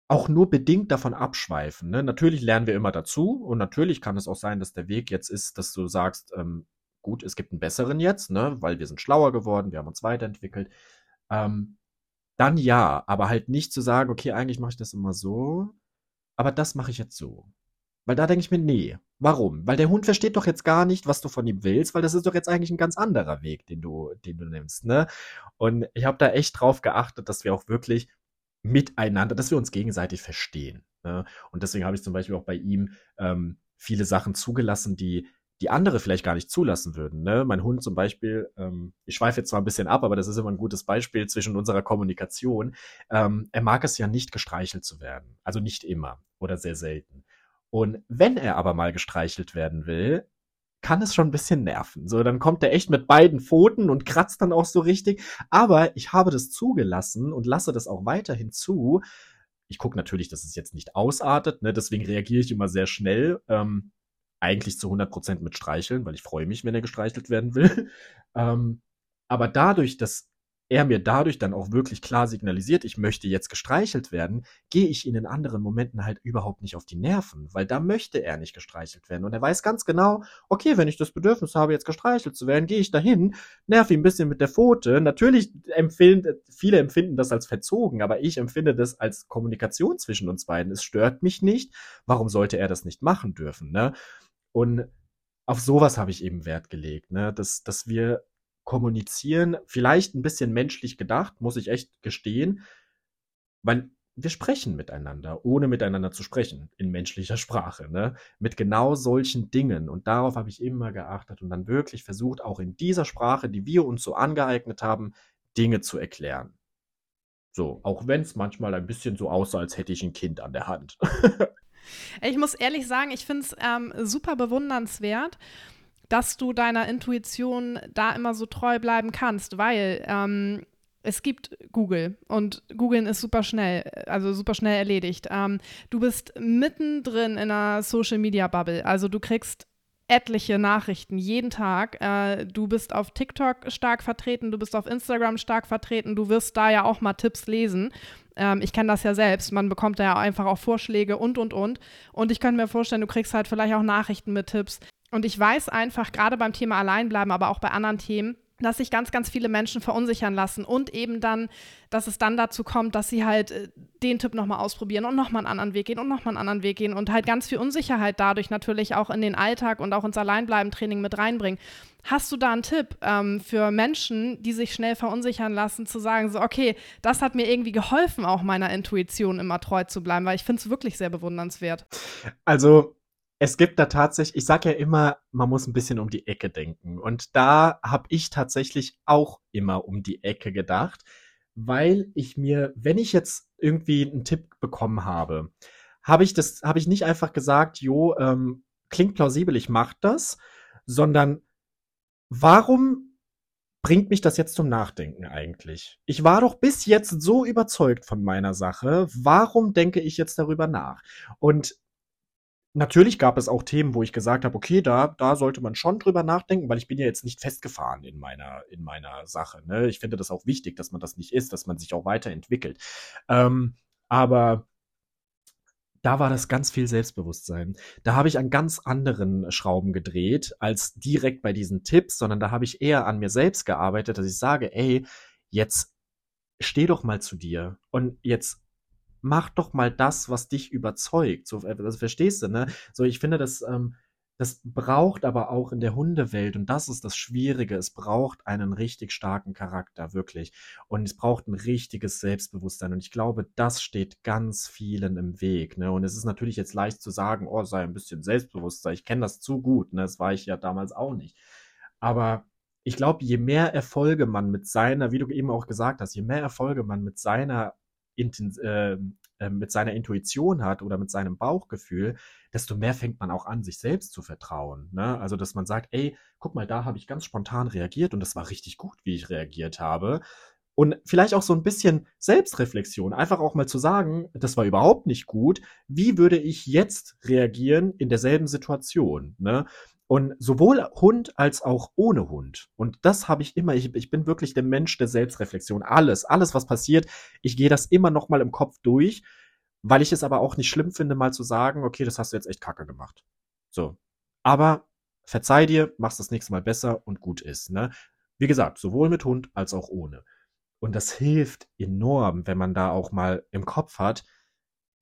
auch nur bedingt davon abschweifen. Ne? Natürlich lernen wir immer dazu und natürlich kann es auch sein, dass der Weg jetzt ist, dass du sagst, ähm, gut, es gibt einen besseren jetzt, ne? weil wir sind schlauer geworden, wir haben uns weiterentwickelt. Ähm, dann ja, aber halt nicht zu sagen, okay, eigentlich mache ich das immer so, aber das mache ich jetzt so. Weil da denke ich mir, nee. Warum? Weil der Hund versteht doch jetzt gar nicht, was du von ihm willst, weil das ist doch jetzt eigentlich ein ganz anderer Weg, den du, den du nimmst, ne? Und ich habe da echt drauf geachtet, dass wir auch wirklich miteinander, dass wir uns gegenseitig verstehen. Ne? Und deswegen habe ich zum Beispiel auch bei ihm ähm, viele Sachen zugelassen, die die andere vielleicht gar nicht zulassen würden. Ne? Mein Hund zum Beispiel, ähm, ich schweife jetzt zwar ein bisschen ab, aber das ist immer ein gutes Beispiel zwischen unserer Kommunikation. Ähm, er mag es ja nicht gestreichelt zu werden. Also nicht immer oder sehr selten. Und wenn er aber mal gestreichelt werden will, kann es schon ein bisschen nerven. So, dann kommt er echt mit beiden Pfoten und kratzt dann auch so richtig. Aber ich habe das zugelassen und lasse das auch weiterhin zu. Ich gucke natürlich, dass es jetzt nicht ausartet, ne? deswegen reagiere ich immer sehr schnell. Ähm, eigentlich zu 100% mit Streicheln, weil ich freue mich, wenn er gestreichelt werden will. ähm, aber dadurch, dass er mir dadurch dann auch wirklich klar signalisiert, ich möchte jetzt gestreichelt werden, gehe ich ihn in anderen Momenten halt überhaupt nicht auf die Nerven, weil da möchte er nicht gestreichelt werden. Und er weiß ganz genau, okay, wenn ich das Bedürfnis habe, jetzt gestreichelt zu werden, gehe ich dahin, nerv ihn ein bisschen mit der Pfote. Natürlich empfinden, viele empfinden das als verzogen, aber ich empfinde das als Kommunikation zwischen uns beiden. Es stört mich nicht. Warum sollte er das nicht machen dürfen, ne? Und auf sowas habe ich eben Wert gelegt, ne? Dass, dass wir kommunizieren, vielleicht ein bisschen menschlich gedacht, muss ich echt gestehen, weil wir sprechen miteinander, ohne miteinander zu sprechen, in menschlicher Sprache, ne? Mit genau solchen Dingen. Und darauf habe ich immer geachtet und dann wirklich versucht, auch in dieser Sprache, die wir uns so angeeignet haben, Dinge zu erklären. So, auch wenn es manchmal ein bisschen so aussah, als hätte ich ein Kind an der Hand. ich muss ehrlich sagen, ich finde es ähm, super bewundernswert dass du deiner Intuition da immer so treu bleiben kannst, weil ähm, es gibt Google und Googlen ist super schnell, also super schnell erledigt. Ähm, du bist mittendrin in einer Social Media Bubble, also du kriegst etliche Nachrichten jeden Tag. Äh, du bist auf TikTok stark vertreten, du bist auf Instagram stark vertreten, du wirst da ja auch mal Tipps lesen. Ähm, ich kenne das ja selbst, man bekommt da ja einfach auch Vorschläge und, und, und. Und ich könnte mir vorstellen, du kriegst halt vielleicht auch Nachrichten mit Tipps. Und ich weiß einfach, gerade beim Thema Alleinbleiben, aber auch bei anderen Themen, dass sich ganz, ganz viele Menschen verunsichern lassen und eben dann, dass es dann dazu kommt, dass sie halt äh, den Tipp nochmal ausprobieren und nochmal einen anderen Weg gehen und nochmal einen anderen Weg gehen und halt ganz viel Unsicherheit dadurch natürlich auch in den Alltag und auch ins Alleinbleiben-Training mit reinbringen. Hast du da einen Tipp ähm, für Menschen, die sich schnell verunsichern lassen, zu sagen, so, okay, das hat mir irgendwie geholfen, auch meiner Intuition immer treu zu bleiben, weil ich finde es wirklich sehr bewundernswert. Also, es gibt da tatsächlich, ich sage ja immer, man muss ein bisschen um die Ecke denken. Und da habe ich tatsächlich auch immer um die Ecke gedacht, weil ich mir, wenn ich jetzt irgendwie einen Tipp bekommen habe, habe ich das, habe ich nicht einfach gesagt, jo, ähm, klingt plausibel, ich mache das, sondern warum bringt mich das jetzt zum Nachdenken eigentlich? Ich war doch bis jetzt so überzeugt von meiner Sache. Warum denke ich jetzt darüber nach? Und Natürlich gab es auch Themen, wo ich gesagt habe, okay, da, da sollte man schon drüber nachdenken, weil ich bin ja jetzt nicht festgefahren in meiner, in meiner Sache. Ne? Ich finde das auch wichtig, dass man das nicht ist, dass man sich auch weiterentwickelt. Ähm, aber da war das ganz viel Selbstbewusstsein. Da habe ich an ganz anderen Schrauben gedreht als direkt bei diesen Tipps, sondern da habe ich eher an mir selbst gearbeitet, dass ich sage, ey, jetzt steh doch mal zu dir und jetzt mach doch mal das, was dich überzeugt. So, äh, das verstehst du, ne? So, ich finde, das, ähm, das braucht aber auch in der Hundewelt, und das ist das Schwierige, es braucht einen richtig starken Charakter, wirklich. Und es braucht ein richtiges Selbstbewusstsein. Und ich glaube, das steht ganz vielen im Weg. Ne? Und es ist natürlich jetzt leicht zu sagen, oh, sei ein bisschen selbstbewusster. Ich kenne das zu gut. Ne? Das war ich ja damals auch nicht. Aber ich glaube, je mehr Erfolge man mit seiner, wie du eben auch gesagt hast, je mehr Erfolge man mit seiner äh, mit seiner Intuition hat oder mit seinem Bauchgefühl, desto mehr fängt man auch an, sich selbst zu vertrauen. Ne? Also, dass man sagt, ey, guck mal, da habe ich ganz spontan reagiert und das war richtig gut, wie ich reagiert habe. Und vielleicht auch so ein bisschen Selbstreflexion, einfach auch mal zu sagen, das war überhaupt nicht gut. Wie würde ich jetzt reagieren in derselben Situation? Ne? Und sowohl Hund als auch ohne Hund. Und das habe ich immer, ich, ich bin wirklich der Mensch der Selbstreflexion. Alles, alles, was passiert, ich gehe das immer noch mal im Kopf durch, weil ich es aber auch nicht schlimm finde, mal zu sagen, okay, das hast du jetzt echt kacke gemacht. So. Aber verzeih dir, machst das nächste Mal besser und gut ist. Ne? Wie gesagt, sowohl mit Hund als auch ohne. Und das hilft enorm, wenn man da auch mal im Kopf hat,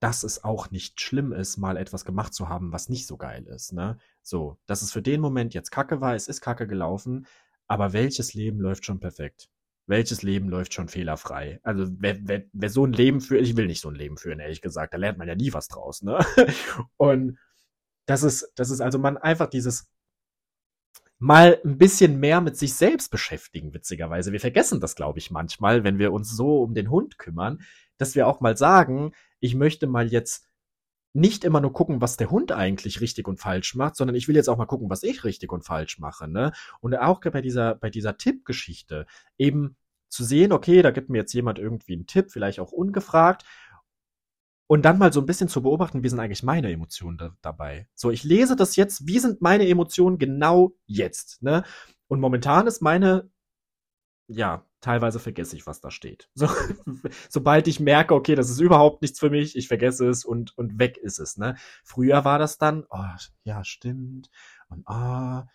dass es auch nicht schlimm ist, mal etwas gemacht zu haben, was nicht so geil ist. Ne? So, dass es für den Moment jetzt Kacke war, es ist Kacke gelaufen, aber welches Leben läuft schon perfekt? Welches Leben läuft schon fehlerfrei? Also, wer, wer, wer so ein Leben führt, ich will nicht so ein Leben führen, ehrlich gesagt, da lernt man ja nie was draus, ne? Und das ist, das ist also man einfach dieses mal ein bisschen mehr mit sich selbst beschäftigen, witzigerweise. Wir vergessen das, glaube ich, manchmal, wenn wir uns so um den Hund kümmern, dass wir auch mal sagen, ich möchte mal jetzt nicht immer nur gucken, was der Hund eigentlich richtig und falsch macht, sondern ich will jetzt auch mal gucken, was ich richtig und falsch mache, ne? Und auch bei dieser, bei dieser Tippgeschichte eben zu sehen, okay, da gibt mir jetzt jemand irgendwie einen Tipp, vielleicht auch ungefragt, und dann mal so ein bisschen zu beobachten, wie sind eigentlich meine Emotionen da, dabei. So, ich lese das jetzt, wie sind meine Emotionen genau jetzt, ne? Und momentan ist meine, ja, teilweise vergesse ich, was da steht. So, sobald ich merke, okay, das ist überhaupt nichts für mich, ich vergesse es und, und weg ist es, ne? Früher war das dann, oh, ja, stimmt, und ah,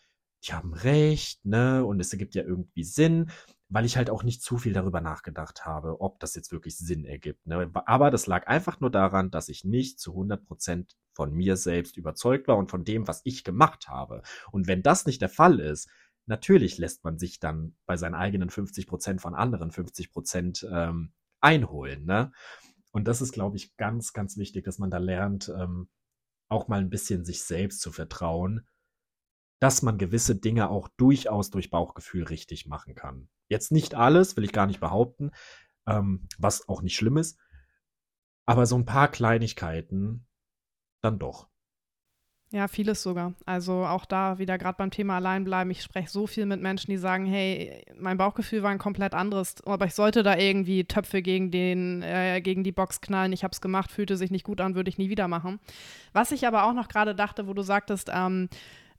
die haben recht, ne? Und es ergibt ja irgendwie Sinn weil ich halt auch nicht zu viel darüber nachgedacht habe, ob das jetzt wirklich Sinn ergibt. Ne? Aber das lag einfach nur daran, dass ich nicht zu 100 Prozent von mir selbst überzeugt war und von dem, was ich gemacht habe. Und wenn das nicht der Fall ist, natürlich lässt man sich dann bei seinen eigenen 50 Prozent von anderen 50 Prozent ähm, einholen. Ne? Und das ist, glaube ich, ganz, ganz wichtig, dass man da lernt, ähm, auch mal ein bisschen sich selbst zu vertrauen dass man gewisse Dinge auch durchaus durch Bauchgefühl richtig machen kann. Jetzt nicht alles, will ich gar nicht behaupten, ähm, was auch nicht schlimm ist, aber so ein paar Kleinigkeiten dann doch. Ja, vieles sogar. Also auch da wieder gerade beim Thema Alleinbleiben. Ich spreche so viel mit Menschen, die sagen, hey, mein Bauchgefühl war ein komplett anderes, aber ich sollte da irgendwie Töpfe gegen, den, äh, gegen die Box knallen. Ich habe es gemacht, fühlte sich nicht gut an, würde ich nie wieder machen. Was ich aber auch noch gerade dachte, wo du sagtest, ähm,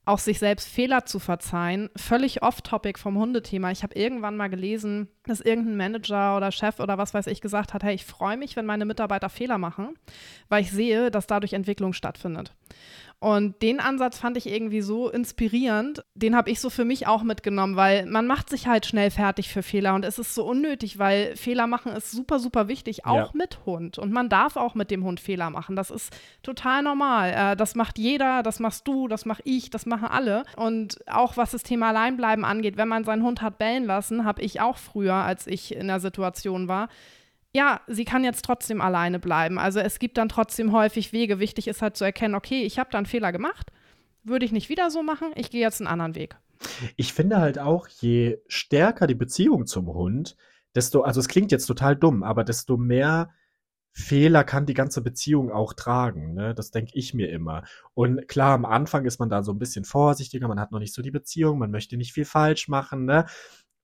auch sich selbst Fehler zu verzeihen. Völlig off-topic vom Hundethema. Ich habe irgendwann mal gelesen, dass irgendein Manager oder Chef oder was weiß ich gesagt hat, hey, ich freue mich, wenn meine Mitarbeiter Fehler machen, weil ich sehe, dass dadurch Entwicklung stattfindet. Und den Ansatz fand ich irgendwie so inspirierend. Den habe ich so für mich auch mitgenommen, weil man macht sich halt schnell fertig für Fehler und es ist so unnötig, weil Fehler machen ist super, super wichtig, auch ja. mit Hund. Und man darf auch mit dem Hund Fehler machen. Das ist total normal. Äh, das macht jeder, das machst du, das mache ich, das machen alle. Und auch was das Thema Alleinbleiben angeht, wenn man seinen Hund hat bellen lassen, habe ich auch früher, als ich in der Situation war, ja, sie kann jetzt trotzdem alleine bleiben. Also es gibt dann trotzdem häufig Wege. Wichtig ist halt zu erkennen, okay, ich habe da einen Fehler gemacht, würde ich nicht wieder so machen, ich gehe jetzt einen anderen Weg. Ich finde halt auch, je stärker die Beziehung zum Hund, desto, also es klingt jetzt total dumm, aber desto mehr Fehler kann die ganze Beziehung auch tragen. Ne? Das denke ich mir immer. Und klar, am Anfang ist man da so ein bisschen vorsichtiger, man hat noch nicht so die Beziehung, man möchte nicht viel falsch machen. Ne?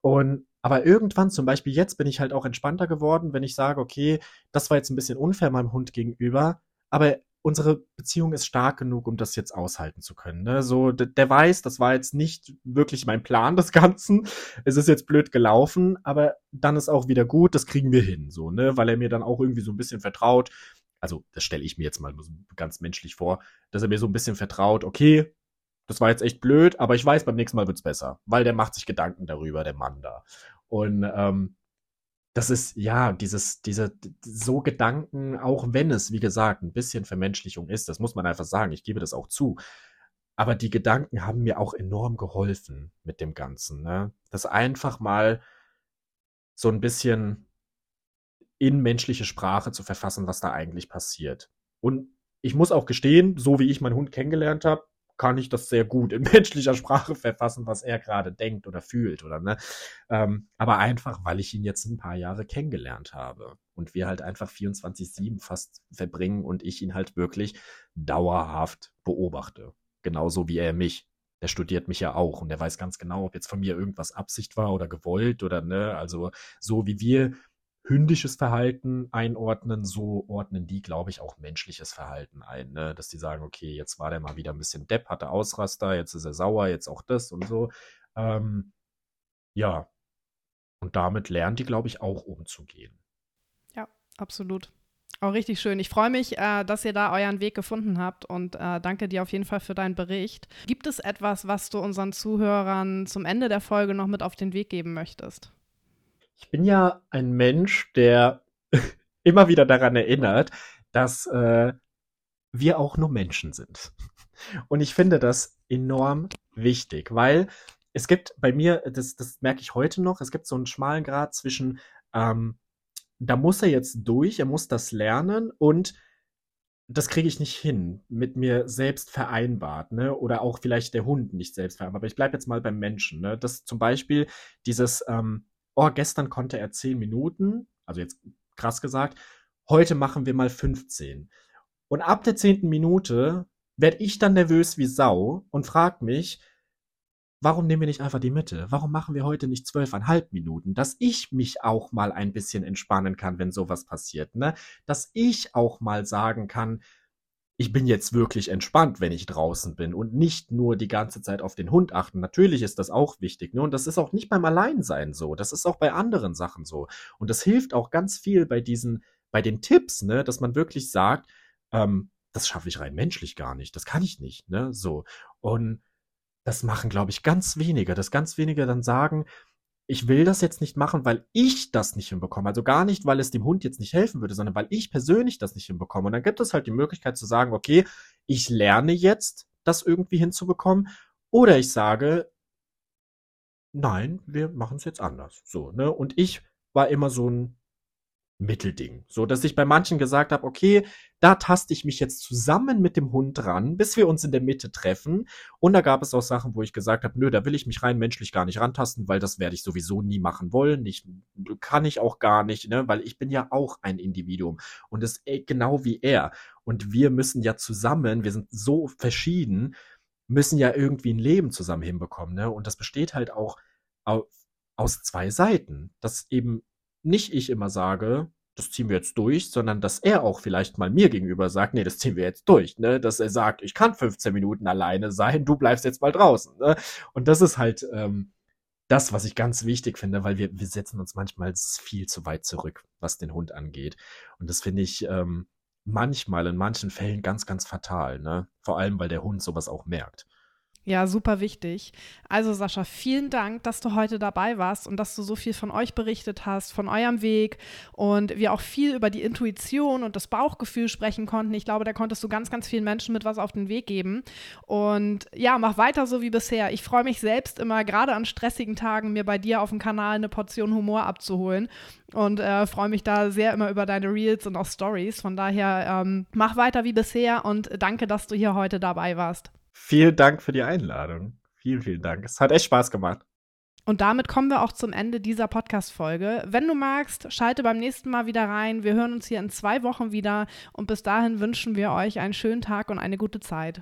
Und aber irgendwann, zum Beispiel jetzt, bin ich halt auch entspannter geworden, wenn ich sage, okay, das war jetzt ein bisschen unfair meinem Hund gegenüber, aber unsere Beziehung ist stark genug, um das jetzt aushalten zu können. Ne? So, der weiß, das war jetzt nicht wirklich mein Plan des Ganzen. Es ist jetzt blöd gelaufen, aber dann ist auch wieder gut, das kriegen wir hin, so, ne, weil er mir dann auch irgendwie so ein bisschen vertraut. Also, das stelle ich mir jetzt mal ganz menschlich vor, dass er mir so ein bisschen vertraut, okay, das war jetzt echt blöd, aber ich weiß, beim nächsten Mal wird's besser, weil der macht sich Gedanken darüber, der Mann da. Und ähm, das ist ja dieses, diese, so Gedanken, auch wenn es, wie gesagt, ein bisschen Vermenschlichung ist, das muss man einfach sagen, ich gebe das auch zu. Aber die Gedanken haben mir auch enorm geholfen mit dem Ganzen. Ne? Das einfach mal so ein bisschen in menschliche Sprache zu verfassen, was da eigentlich passiert. Und ich muss auch gestehen, so wie ich meinen Hund kennengelernt habe, kann ich das sehr gut in menschlicher Sprache verfassen, was er gerade denkt oder fühlt oder ne. Ähm, aber einfach, weil ich ihn jetzt ein paar Jahre kennengelernt habe und wir halt einfach 24/7 fast verbringen und ich ihn halt wirklich dauerhaft beobachte, genauso wie er mich. Der studiert mich ja auch und der weiß ganz genau, ob jetzt von mir irgendwas Absicht war oder gewollt oder ne. Also so wie wir hündisches Verhalten einordnen, so ordnen die, glaube ich, auch menschliches Verhalten ein. Ne? Dass die sagen, okay, jetzt war der mal wieder ein bisschen Depp, hatte Ausraster, jetzt ist er sauer, jetzt auch das und so. Ähm, ja. Und damit lernen die, glaube ich, auch umzugehen. Ja, absolut. Auch richtig schön. Ich freue mich, äh, dass ihr da euren Weg gefunden habt und äh, danke dir auf jeden Fall für deinen Bericht. Gibt es etwas, was du unseren Zuhörern zum Ende der Folge noch mit auf den Weg geben möchtest? Ich bin ja ein Mensch, der immer wieder daran erinnert, dass äh, wir auch nur Menschen sind. Und ich finde das enorm wichtig, weil es gibt bei mir, das, das merke ich heute noch, es gibt so einen schmalen Grad zwischen, ähm, da muss er jetzt durch, er muss das lernen und das kriege ich nicht hin, mit mir selbst vereinbart, ne? Oder auch vielleicht der Hund nicht selbst vereinbart. Aber ich bleibe jetzt mal beim Menschen, ne? Das zum Beispiel dieses, ähm, oh, gestern konnte er 10 Minuten, also jetzt krass gesagt, heute machen wir mal 15. Und ab der zehnten Minute werde ich dann nervös wie Sau und frag mich, warum nehmen wir nicht einfach die Mitte? Warum machen wir heute nicht zwölfeinhalb Minuten? Dass ich mich auch mal ein bisschen entspannen kann, wenn sowas passiert, ne? Dass ich auch mal sagen kann, ich bin jetzt wirklich entspannt, wenn ich draußen bin und nicht nur die ganze Zeit auf den Hund achten. Natürlich ist das auch wichtig, ne? Und das ist auch nicht beim Alleinsein so. Das ist auch bei anderen Sachen so. Und das hilft auch ganz viel bei diesen, bei den Tipps, ne? Dass man wirklich sagt, ähm, das schaffe ich rein menschlich gar nicht. Das kann ich nicht, ne? So. Und das machen, glaube ich, ganz wenige, dass ganz wenige dann sagen, ich will das jetzt nicht machen, weil ich das nicht hinbekomme. Also gar nicht, weil es dem Hund jetzt nicht helfen würde, sondern weil ich persönlich das nicht hinbekomme. Und dann gibt es halt die Möglichkeit zu sagen, okay, ich lerne jetzt, das irgendwie hinzubekommen. Oder ich sage, nein, wir machen es jetzt anders. So, ne? Und ich war immer so ein Mittelding. So, dass ich bei manchen gesagt habe, okay, da taste ich mich jetzt zusammen mit dem Hund ran, bis wir uns in der Mitte treffen. Und da gab es auch Sachen, wo ich gesagt habe, nö, da will ich mich rein menschlich gar nicht rantasten, weil das werde ich sowieso nie machen wollen. Ich, kann ich auch gar nicht, ne, weil ich bin ja auch ein Individuum. Und das äh, genau wie er. Und wir müssen ja zusammen, wir sind so verschieden, müssen ja irgendwie ein Leben zusammen hinbekommen, ne? Und das besteht halt auch aus zwei Seiten. Dass eben nicht ich immer sage, das ziehen wir jetzt durch, sondern dass er auch vielleicht mal mir gegenüber sagt, nee, das ziehen wir jetzt durch, ne? Dass er sagt, ich kann 15 Minuten alleine sein, du bleibst jetzt mal draußen, ne? Und das ist halt ähm, das, was ich ganz wichtig finde, weil wir, wir setzen uns manchmal viel zu weit zurück, was den Hund angeht. Und das finde ich, ähm, manchmal in manchen Fällen ganz, ganz fatal, ne? Vor allem, weil der Hund sowas auch merkt. Ja, super wichtig. Also Sascha, vielen Dank, dass du heute dabei warst und dass du so viel von euch berichtet hast, von eurem Weg und wir auch viel über die Intuition und das Bauchgefühl sprechen konnten. Ich glaube, da konntest du ganz, ganz vielen Menschen mit was auf den Weg geben. Und ja, mach weiter so wie bisher. Ich freue mich selbst immer, gerade an stressigen Tagen, mir bei dir auf dem Kanal eine Portion Humor abzuholen und äh, freue mich da sehr immer über deine Reels und auch Stories. Von daher ähm, mach weiter wie bisher und danke, dass du hier heute dabei warst. Vielen Dank für die Einladung. Vielen, vielen Dank. Es hat echt Spaß gemacht. Und damit kommen wir auch zum Ende dieser Podcast-Folge. Wenn du magst, schalte beim nächsten Mal wieder rein. Wir hören uns hier in zwei Wochen wieder und bis dahin wünschen wir euch einen schönen Tag und eine gute Zeit.